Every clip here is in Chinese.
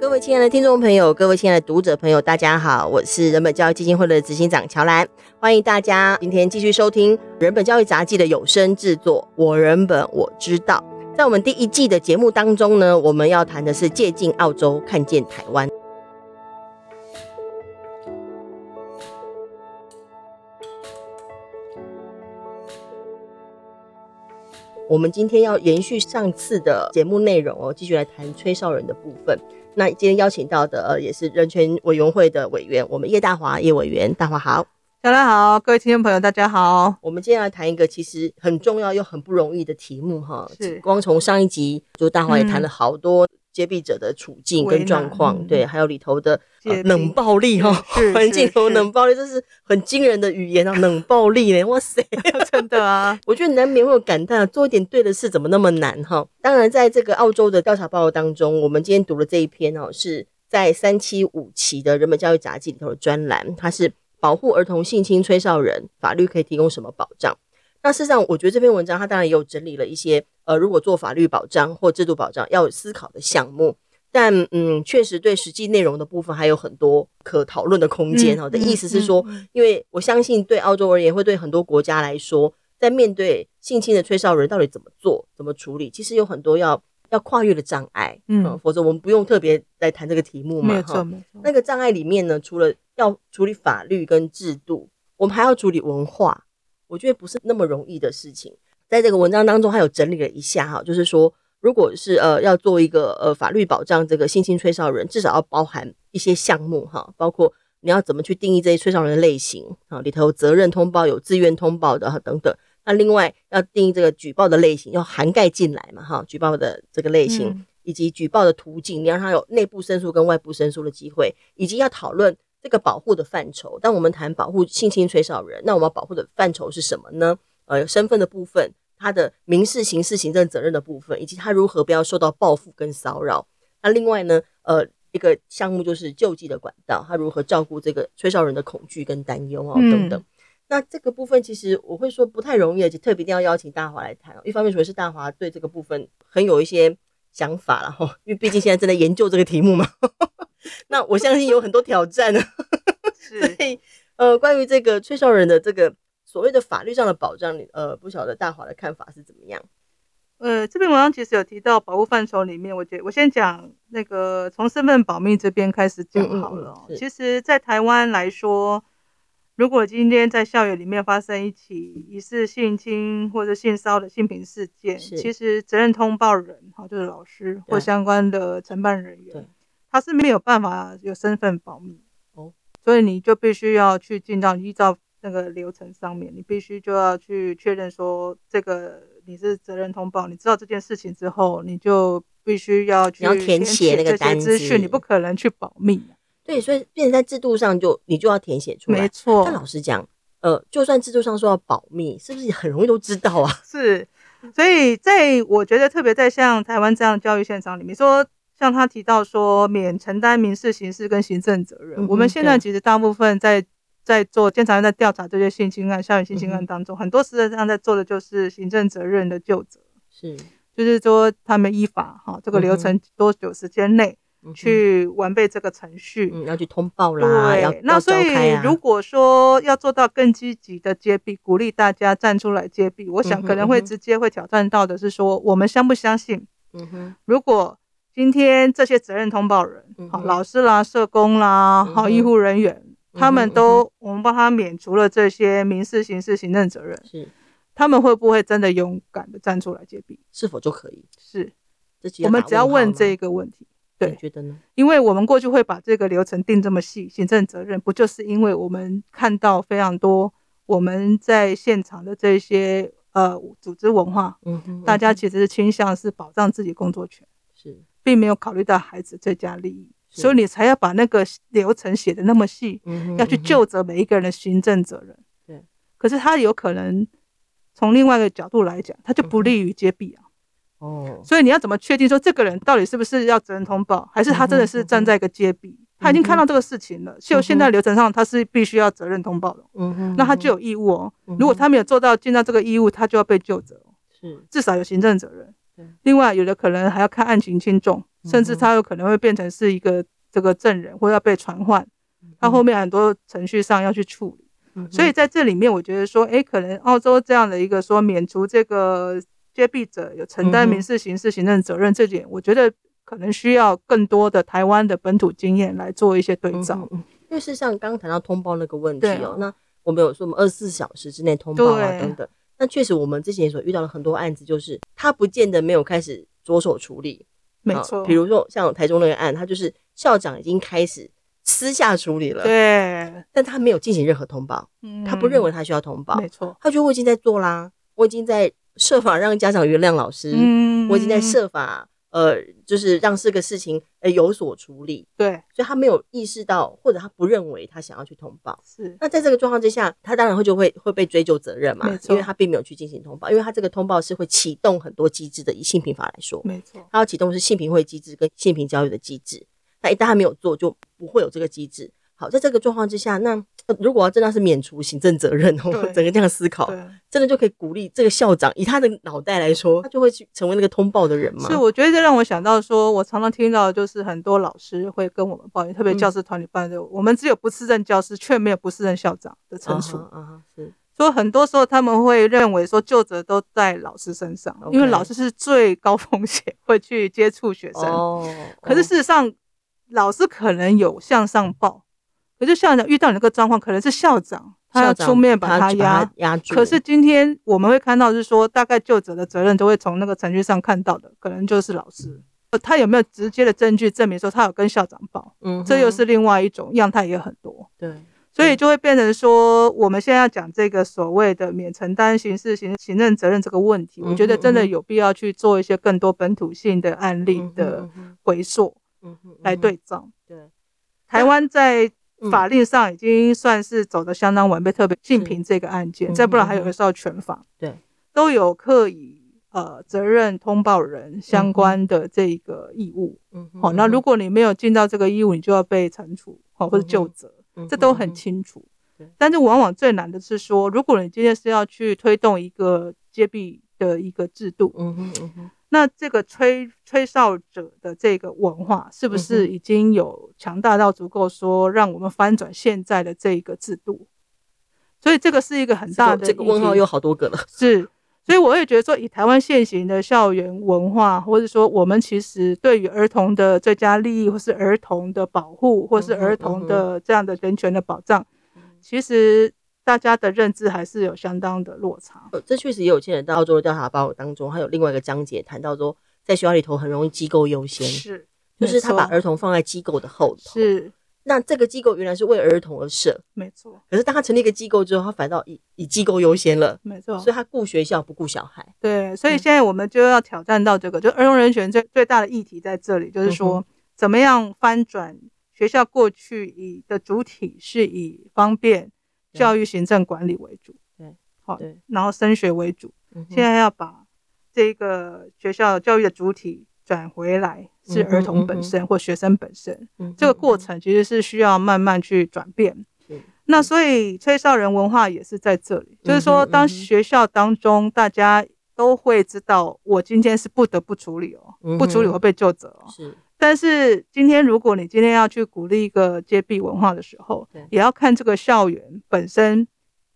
各位亲爱的听众朋友，各位亲爱的读者朋友，大家好，我是人本教育基金会的执行长乔兰，欢迎大家今天继续收听人本教育杂记的有声制作《我人本我知道》。在我们第一季的节目当中呢，我们要谈的是借镜澳洲，看见台湾。我们今天要延续上次的节目内容哦，继续来谈吹哨人的部分。那今天邀请到的呃，也是人权委员会的委员，我们叶大华叶委员，大华好，大家好，各位听众朋友大家好。我们今天来谈一个其实很重要又很不容易的题目哈，是。光从上一集就大华也谈了好多揭弊者的处境跟状况，嗯、对，还有里头的、呃、冷暴力哈，环境头冷暴力，这是很惊人的语言啊，冷暴力呢，哇塞，真的啊，我觉得难免会有感叹，做一点对的事怎么那么难哈？当然，在这个澳洲的调查报告当中，我们今天读的这一篇哦，是在三七五期的人本教育杂记里头的专栏，它是保护儿童性侵吹哨人，法律可以提供什么保障？那事实上，我觉得这篇文章它当然也有整理了一些呃，如果做法律保障或制度保障要有思考的项目，但嗯，确实对实际内容的部分还有很多可讨论的空间哦。的意思是说，因为我相信对澳洲而言，会对很多国家来说，在面对性侵的吹哨人到底怎么做、怎么处理，其实有很多要要跨越的障碍，嗯，嗯，否则我们不用特别来谈这个题目嘛，没错没错。那个障碍里面呢，除了要处理法律跟制度，我们还要处理文化，我觉得不是那么容易的事情。在这个文章当中，他有整理了一下哈，就是说，如果是呃要做一个呃法律保障这个性侵吹哨人，至少要包含一些项目哈，包括你要怎么去定义这些吹哨人的类型啊，里头有责任通报、有自愿通报的等等。那另外要定义这个举报的类型，要涵盖进来嘛？哈，举报的这个类型，嗯、以及举报的途径，你让他有内部申诉跟外部申诉的机会，以及要讨论这个保护的范畴。当我们谈保护性侵吹哨人，那我们要保护的范畴是什么呢？呃，身份的部分，他的民事、刑事、行政责任的部分，以及他如何不要受到报复跟骚扰。那另外呢，呃，一个项目就是救济的管道，他如何照顾这个吹哨人的恐惧跟担忧啊等等。嗯那这个部分其实我会说不太容易，而且特别一定要邀请大华来谈。一方面，主要是大华对这个部分很有一些想法了哈，因为毕竟现在正在研究这个题目嘛。那我相信有很多挑战呢。所以，呃，关于这个吹哨人的这个所谓的法律上的保障，呃，不晓得大华的看法是怎么样？呃，这篇文章其实有提到保护范畴里面，我觉得我先讲那个从身份保密这边开始讲好了。嗯嗯、其实，在台湾来说。如果今天在校园里面发生一起疑似性侵或者性骚扰的性平事件，其实责任通报人哈就是老师或相关的承办人员，他是没有办法有身份保密哦，所以你就必须要去尽到依照那个流程上面，你必须就要去确认说这个你是责任通报，你知道这件事情之后，你就必须要去填写那个资讯，你不可能去保密。对，所以变成在制度上就你就要填写出来。没错。但老实讲，呃，就算制度上说要保密，是不是也很容易都知道啊？是。所以在我觉得，特别在像台湾这样的教育现场里面，说像他提到说免承担民事、刑事跟行政责任，嗯、我们现在其实大部分在在做监察院在调查这些性侵案、校园性侵案当中，嗯、很多实际上在做的就是行政责任的究责。是。就是说他们依法哈，这个流程多久时间内。去完备这个程序，嗯，要去通报啦。对，要那所以如果说要做到更积极的揭弊，鼓励大家站出来揭弊，我想可能会直接会挑战到的是说，我们相不相信？嗯哼，如果今天这些责任通报人，好，老师啦、社工啦、好医护人员，他们都我们帮他免除了这些民事、刑事、行政责任，是，他们会不会真的勇敢的站出来揭弊？是否就可以？是，我们只要问这个问题。对，觉得呢？因为我们过去会把这个流程定这么细，行政责任不就是因为我们看到非常多我们在现场的这些呃组织文化，嗯大家其实是倾向是保障自己工作权，是，并没有考虑到孩子最佳利益，所以你才要把那个流程写得那么细，嗯，要去就责每一个人的行政责任，对。可是他有可能从另外一个角度来讲，他就不利于揭弊啊。哦，所以你要怎么确定说这个人到底是不是要责任通报，还是他真的是站在一个揭弊？他已经看到这个事情了，就现在流程上他是必须要责任通报的。嗯哼，那他就有义务哦。如果他没有做到尽到这个义务，他就要被就责。是，至少有行政责任。另外有的可能还要看案情轻重。甚至他有可能会变成是一个这个证人，或要被传唤，他后面很多程序上要去处理。所以在这里面，我觉得说，哎，可能澳洲这样的一个说免除这个接弊者有承担民事、刑事、行政责任这点，我觉得可能需要更多的台湾的本土经验来做一些对照。因为事实上，刚刚谈到通报那个问题哦，那我们有说我们二十四小时之内通报啊等等，那确实我们之前所遇到的很多案子，就是他不见得没有开始着手处理，没错。比如说像台中那个案，他就是校长已经开始。私下处理了，对，但他没有进行任何通报，嗯，他不认为他需要通报，没错，他觉得我已经在做啦，我已经在设法让家长原谅老师，嗯，我已经在设法，呃，就是让这个事情呃有所处理，对，所以他没有意识到，或者他不认为他想要去通报，是，那在这个状况之下，他当然会就会会被追究责任嘛，没错，因为他并没有去进行通报，因为他这个通报是会启动很多机制的，以性平法来说，没错，他要启动是性平会机制跟性平教育的机制。那一旦他没有做，就不会有这个机制。好，在这个状况之下，那如果要真的是免除行政责任哦，整个这样思考，真的就可以鼓励这个校长，以他的脑袋来说，他就会去成为那个通报的人嘛。是，我觉得这让我想到说，我常常听到就是很多老师会跟我们抱怨，特别教师团里办的，嗯、我们只有不适任教师，却没有不适任校长的惩处。啊哈，是。说很多时候他们会认为说，就责都在老师身上.因为老师是最高风险会去接触学生。哦。可是事实上。老师可能有向上报，可是校长遇到你那个状况，可能是校长他要出面把他压压住。可是今天我们会看到是说，大概就责的责任都会从那个程序上看到的，可能就是老师，他有没有直接的证据证明说他有跟校长报？嗯，这又是另外一种样态也很多。对，所以就会变成说，我们现在要讲这个所谓的免承担刑事行行政责任这个问题，我觉得真的有必要去做一些更多本土性的案例的回溯。嗯哼，来对照。对，台湾在法令上已经算是走的相当完备，特别性平这个案件，再不然还有个少全法，对，都有刻以呃责任通报人相关的这个义务。嗯，好，那如果你没有尽到这个义务，你就要被惩处，好或者就责，这都很清楚。但是往往最难的是说，如果你今天是要去推动一个接弊的一个制度，嗯哼嗯哼。那这个吹吹哨者的这个文化，是不是已经有强大到足够说让我们翻转现在的这个制度？所以这个是一个很大的这个问号，有好多个了。是，所以我也觉得说，以台湾现行的校园文化，或者说我们其实对于儿童的最佳利益，或是儿童的保护，或是儿童的这样的人权的保障，其实。大家的认知还是有相当的落差。呃，这确实也有牵扯到澳洲的调查报告当中，还有另外一个章节谈到说，在学校里头很容易机构优先，是，就是他把儿童放在机构的后头。是，那这个机构原来是为儿童而设，没错。可是当他成立一个机构之后，他反倒以以机构优先了，没错。所以他顾学校不顾小孩。对，所以现在我们就要挑战到这个，就儿童人权最最大的议题在这里，就是说怎么样翻转学校过去以的主体是以方便。教育行政管理为主，对，好，对，然后升学为主。现在要把这个学校教育的主体转回来，是儿童本身或学生本身。这个过程其实是需要慢慢去转变。那所以吹哨人文化也是在这里，就是说，当学校当中大家都会知道，我今天是不得不处理哦，不处理会被就责哦。是。但是今天，如果你今天要去鼓励一个接弊文化的时候，也要看这个校园本身，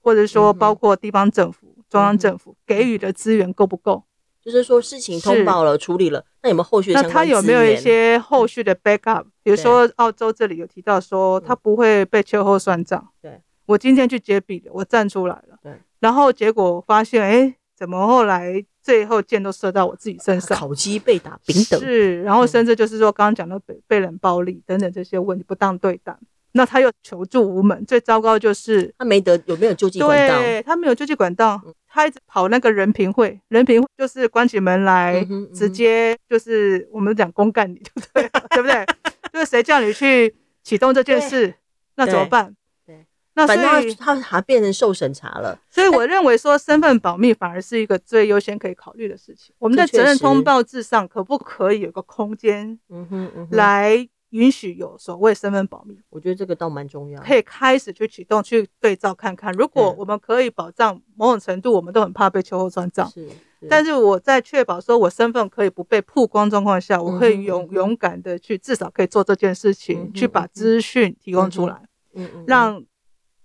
或者说包括地方政府、中央政府给予的资源够不够？就是说事情通报了、处理了，那有没有后续？那他有没有一些后续的 backup？比如说澳洲这里有提到说，他不会被秋后算账。对，我今天去接弊了，我站出来了，对，然后结果发现，哎，怎么后来？最后箭都射到我自己身上，烤鸡被打平等。是，然后甚至就是说刚刚讲的被被冷暴力等等这些问题不当对待，那他又求助无门，最糟糕就是他没得有没有救济管道，对，他没有救济管道，他一直跑那个人评会，人评会就是关起门来直接就是我们讲公干你，对不对？对不对？就是谁叫你去启动这件事，那怎么办？反正他还变成受审查了，所以我认为说身份保密反而是一个最优先可以考虑的事情。我们在责任通报制上可不可以有个空间，嗯哼，嗯，来允许有所谓身份保密？我觉得这个倒蛮重要，可以开始去启动去对照看看。如果我们可以保障某种程度，我们都很怕被秋后算账。是，但是我在确保说我身份可以不被曝光状况下，我可以勇勇敢的去，至少可以做这件事情，去把资讯提供出来，让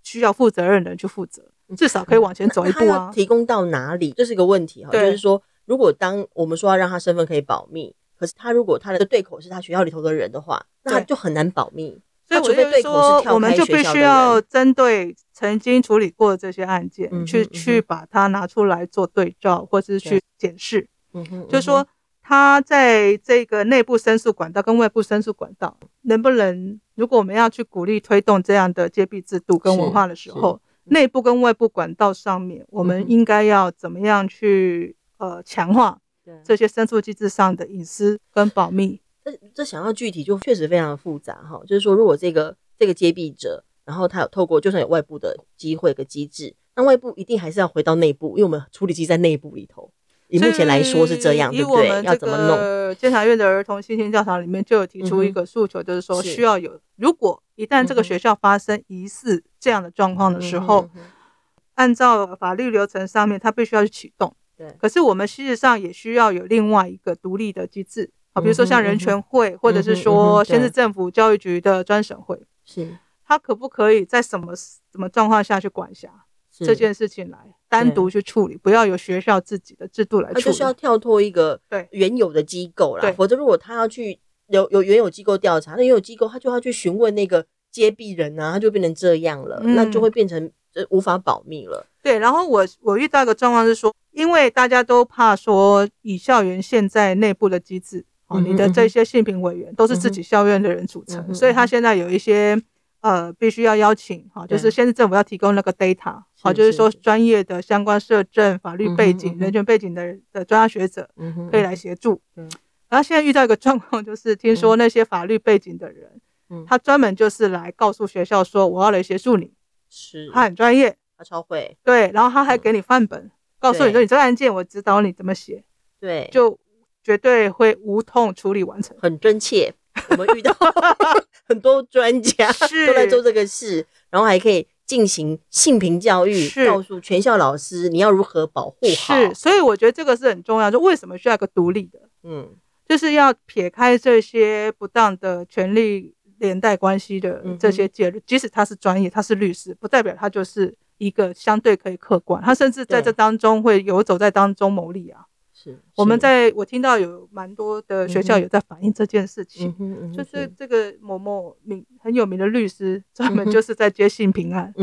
需要负责任的人去负责，至少可以往前走一步啊。提供到哪里？这是一个问题哈，就是说，如果当我们说要让他身份可以保密，可是他如果他的对口是他学校里头的人的话，那他就很难保密。所以我就说，我们就必须要针对曾经处理过的这些案件，去去把它拿出来做对照，或者是去检视。嗯哼，就是说，他在这个内部申诉管道跟外部申诉管道，能不能，如果我们要去鼓励推动这样的揭弊制度跟文化的时候，内部跟外部管道上面，我们应该要怎么样去呃强化这些申诉机制上的隐私跟保密？这这想要具体就确实非常的复杂哈，就是说如果这个这个揭弊者，然后他有透过就算有外部的机会跟机制，那外部一定还是要回到内部，因为我们处理机在内部里头。以目前来说是这样，对不对？要怎么弄？监察院的儿童性侵教堂里面就有提出一个诉求，就是说需要有，如果一旦这个学校发生疑似这样的状况的时候，按照法律流程上面，他必须要去启动。对。可是我们事实上也需要有另外一个独立的机制。好，比如说像人权会，或者是说先是政府教育局的专审会，是，他可不可以在什么什么状况下去管辖这件事情来单独去处理，不要由学校自己的制度来处理，他就是要跳脱一个对。原有的机构啦，否则如果他要去有有原有机构调查，那原有机构他就要去询问那个接弊人啊，他就变成这样了，那就会变成无法保密了。对，然后我我遇到一个状况是说，因为大家都怕说以校园现在内部的机制。哦，你的这些性评委员都是自己校院的人组成，所以他现在有一些呃，必须要邀请哈，就是县市政府要提供那个 data，好，就是说专业的相关社政、法律背景、人权背景的的专家学者可以来协助。然后现在遇到一个状况，就是听说那些法律背景的人，他专门就是来告诉学校说，我要来协助你，是，他很专业，他超会，对，然后他还给你范本，告诉你说你这个案件我指导你怎么写，对，就。绝对会无痛处理完成，很真切。我们遇到 很多专家都在做这个事，然后还可以进行性平教育，告诉全校老师你要如何保护好。是，所以我觉得这个是很重要。就为什么需要一个独立的？嗯，就是要撇开这些不当的权利连带关系的这些介入。即使他是专业，他是律师，不代表他就是一个相对可以客观。他甚至在这当中会游走在当中牟利啊。我们在我听到有蛮多的学校有在反映这件事情，就是这个某某名很有名的律师，专门就是在接性平案，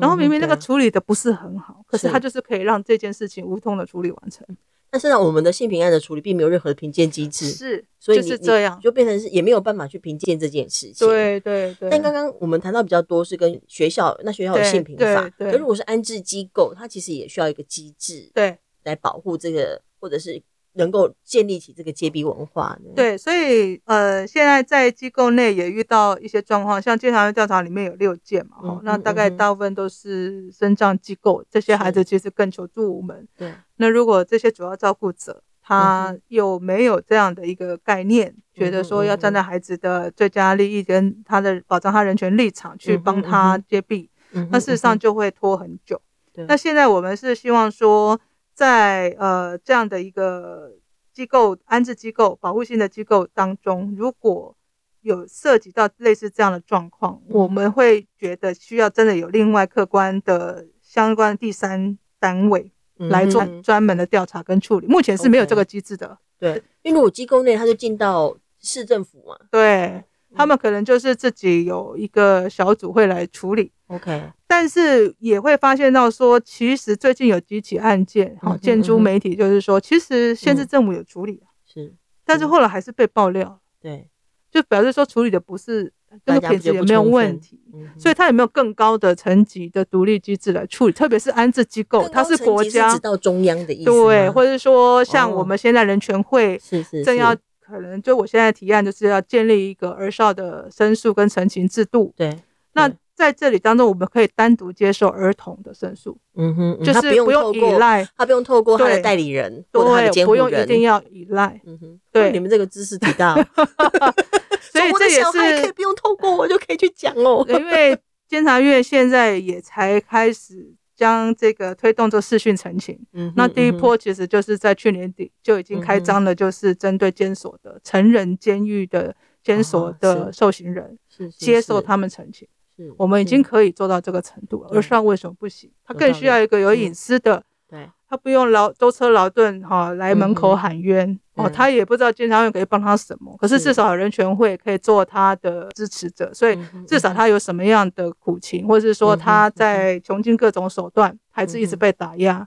然后明明那个处理的不是很好，可是他就是可以让这件事情无痛的处理完成。但是呢，我们的性平案的处理并没有任何的评鉴机制，是，所以就是这样，就变成是也没有办法去评鉴这件事情。对对对。但刚刚我们谈到比较多是跟学校，那学校有性平法，可如果是安置机构，它其实也需要一个机制，对，来保护这个。或者是能够建立起这个揭弊文化，对，所以呃，现在在机构内也遇到一些状况，像监察院调查里面有六件嘛，哈、嗯，那大概大部分都是身障机构，这些孩子其实更求助无门。对，那如果这些主要照顾者他有没有这样的一个概念，嗯、觉得说要站在孩子的最佳利益跟他的保障他人权立场去帮他接弊，嗯、那事实上就会拖很久。对，那现在我们是希望说。在呃这样的一个机构安置机构保护性的机构当中，如果有涉及到类似这样的状况，我们会觉得需要真的有另外客观的相关第三单位来做专门的调查跟处理。目前是没有这个机制的。对，因为如果机构内他就进到市政府嘛，对。他们可能就是自己有一个小组会来处理，OK，但是也会发现到说，其实最近有几起案件，好，建筑媒体就是说，其实县市政府有处理，是，但是后来还是被爆料，对，就表示说处理的不是这个品质也没有问题，所以他有没有更高的层级的独立机制来处理，特别是安置机构，它是国家到中央的意思，对，或者说像我们现在人权会是是。正要。可能就我现在提案就是要建立一个儿少的申诉跟陈情制度。对，那在这里当中，我们可以单独接受儿童的申诉。嗯哼，就是不用依赖，他不用透过他的代理人或他的监护人，不用一定要依赖。嗯哼，对，你们这个知识提到，所以这也是可以不用透过我就可以去讲哦。因为监察院现在也才开始。将这个推动这视讯澄清。嗯，那第一波其实就是在去年底就已经开张了，就是针对监所的成人监狱的监所的受刑人，接受他们澄清。是，我们已经可以做到这个程度了。而上为什么不行？他更需要一个有隐私的。对。他不用劳舟车劳顿哈来门口喊冤、嗯、哦，他也不知道监察院可以帮他什么，可是至少有人权会可以做他的支持者，所以至少他有什么样的苦情，或者是说他在穷尽各种手段，孩子一直被打压，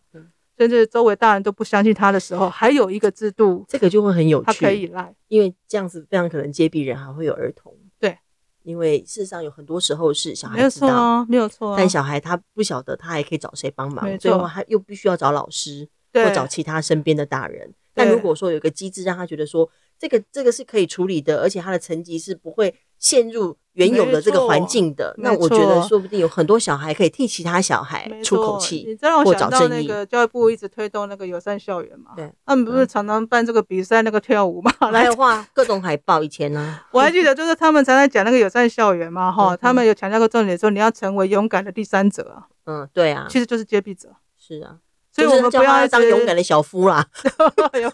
甚至周围大人都不相信他的时候，还有一个制度，这个就会很有趣，他可以赖，因为这样子非常可能接弊人还会有儿童。因为事实上有很多时候是小孩知道，没有错啊，没有错啊，但小孩他不晓得，他还可以找谁帮忙，最后他又必须要找老师或找其他身边的大人。但如果说有个机制让他觉得说这个这个是可以处理的，而且他的成绩是不会陷入。原有的这个环境的，那我觉得说不定有很多小孩可以替其他小孩出口气，你知道我想到那个教育部一直推动那个友善校园嘛？对，他们不是常常办这个比赛，那个跳舞嘛，来画各种海报。以前呢，我还记得就是他们常常讲那个友善校园嘛，哈，他们有强调过重点说你要成为勇敢的第三者啊。嗯，对啊，其实就是揭弊者。是啊，所以我们不要当勇敢的小夫啦。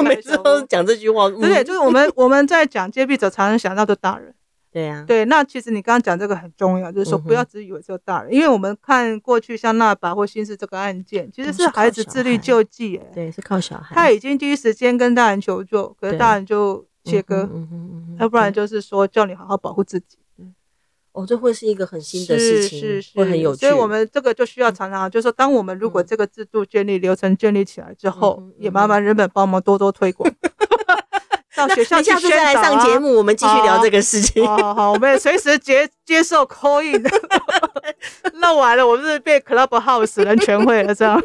每次都讲这句话，对，就是我们我们在讲揭弊者，常常想到的大人。对呀，对，那其实你刚刚讲这个很重要，就是说不要只以为只有大人，因为我们看过去像那把或新式这个案件，其实是孩子自力救济，哎，对，是靠小孩，他已经第一时间跟大人求救，可是大人就切割，要不然就是说叫你好好保护自己。哦，这会是一个很新的事情，是是是，会很有趣。所以我们这个就需要常常，就是说，当我们如果这个制度建立、流程建立起来之后，也麻烦人本帮忙多多推广。到学校！下次再来上节目，我们继续聊这个事情。好好好，我们也随时接接受 call in。那完了，我们是被 Clubhouse 人全会了，这样。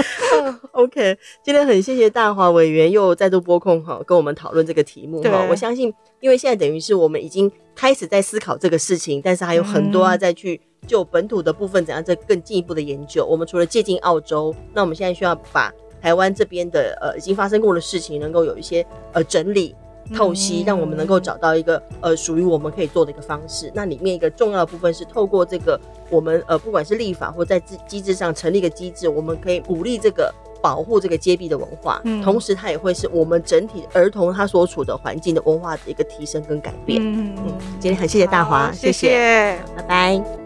OK，今天很谢谢大华委员又再度拨空哈，跟我们讨论这个题目哈。我相信，因为现在等于是我们已经开始在思考这个事情，但是还有很多要再去就本土的部分怎样再更进一步的研究。我们除了借鉴澳洲，那我们现在需要把。台湾这边的呃已经发生过的事情，能够有一些呃整理透析，让我们能够找到一个呃属于我们可以做的一个方式。那里面一个重要的部分是透过这个我们呃不管是立法或在机机制上成立一个机制，我们可以鼓励这个保护这个揭弊的文化，嗯、同时它也会是我们整体儿童他所处的环境的文化的一个提升跟改变。嗯，嗯，今天很谢谢大华，谢谢，谢谢拜拜。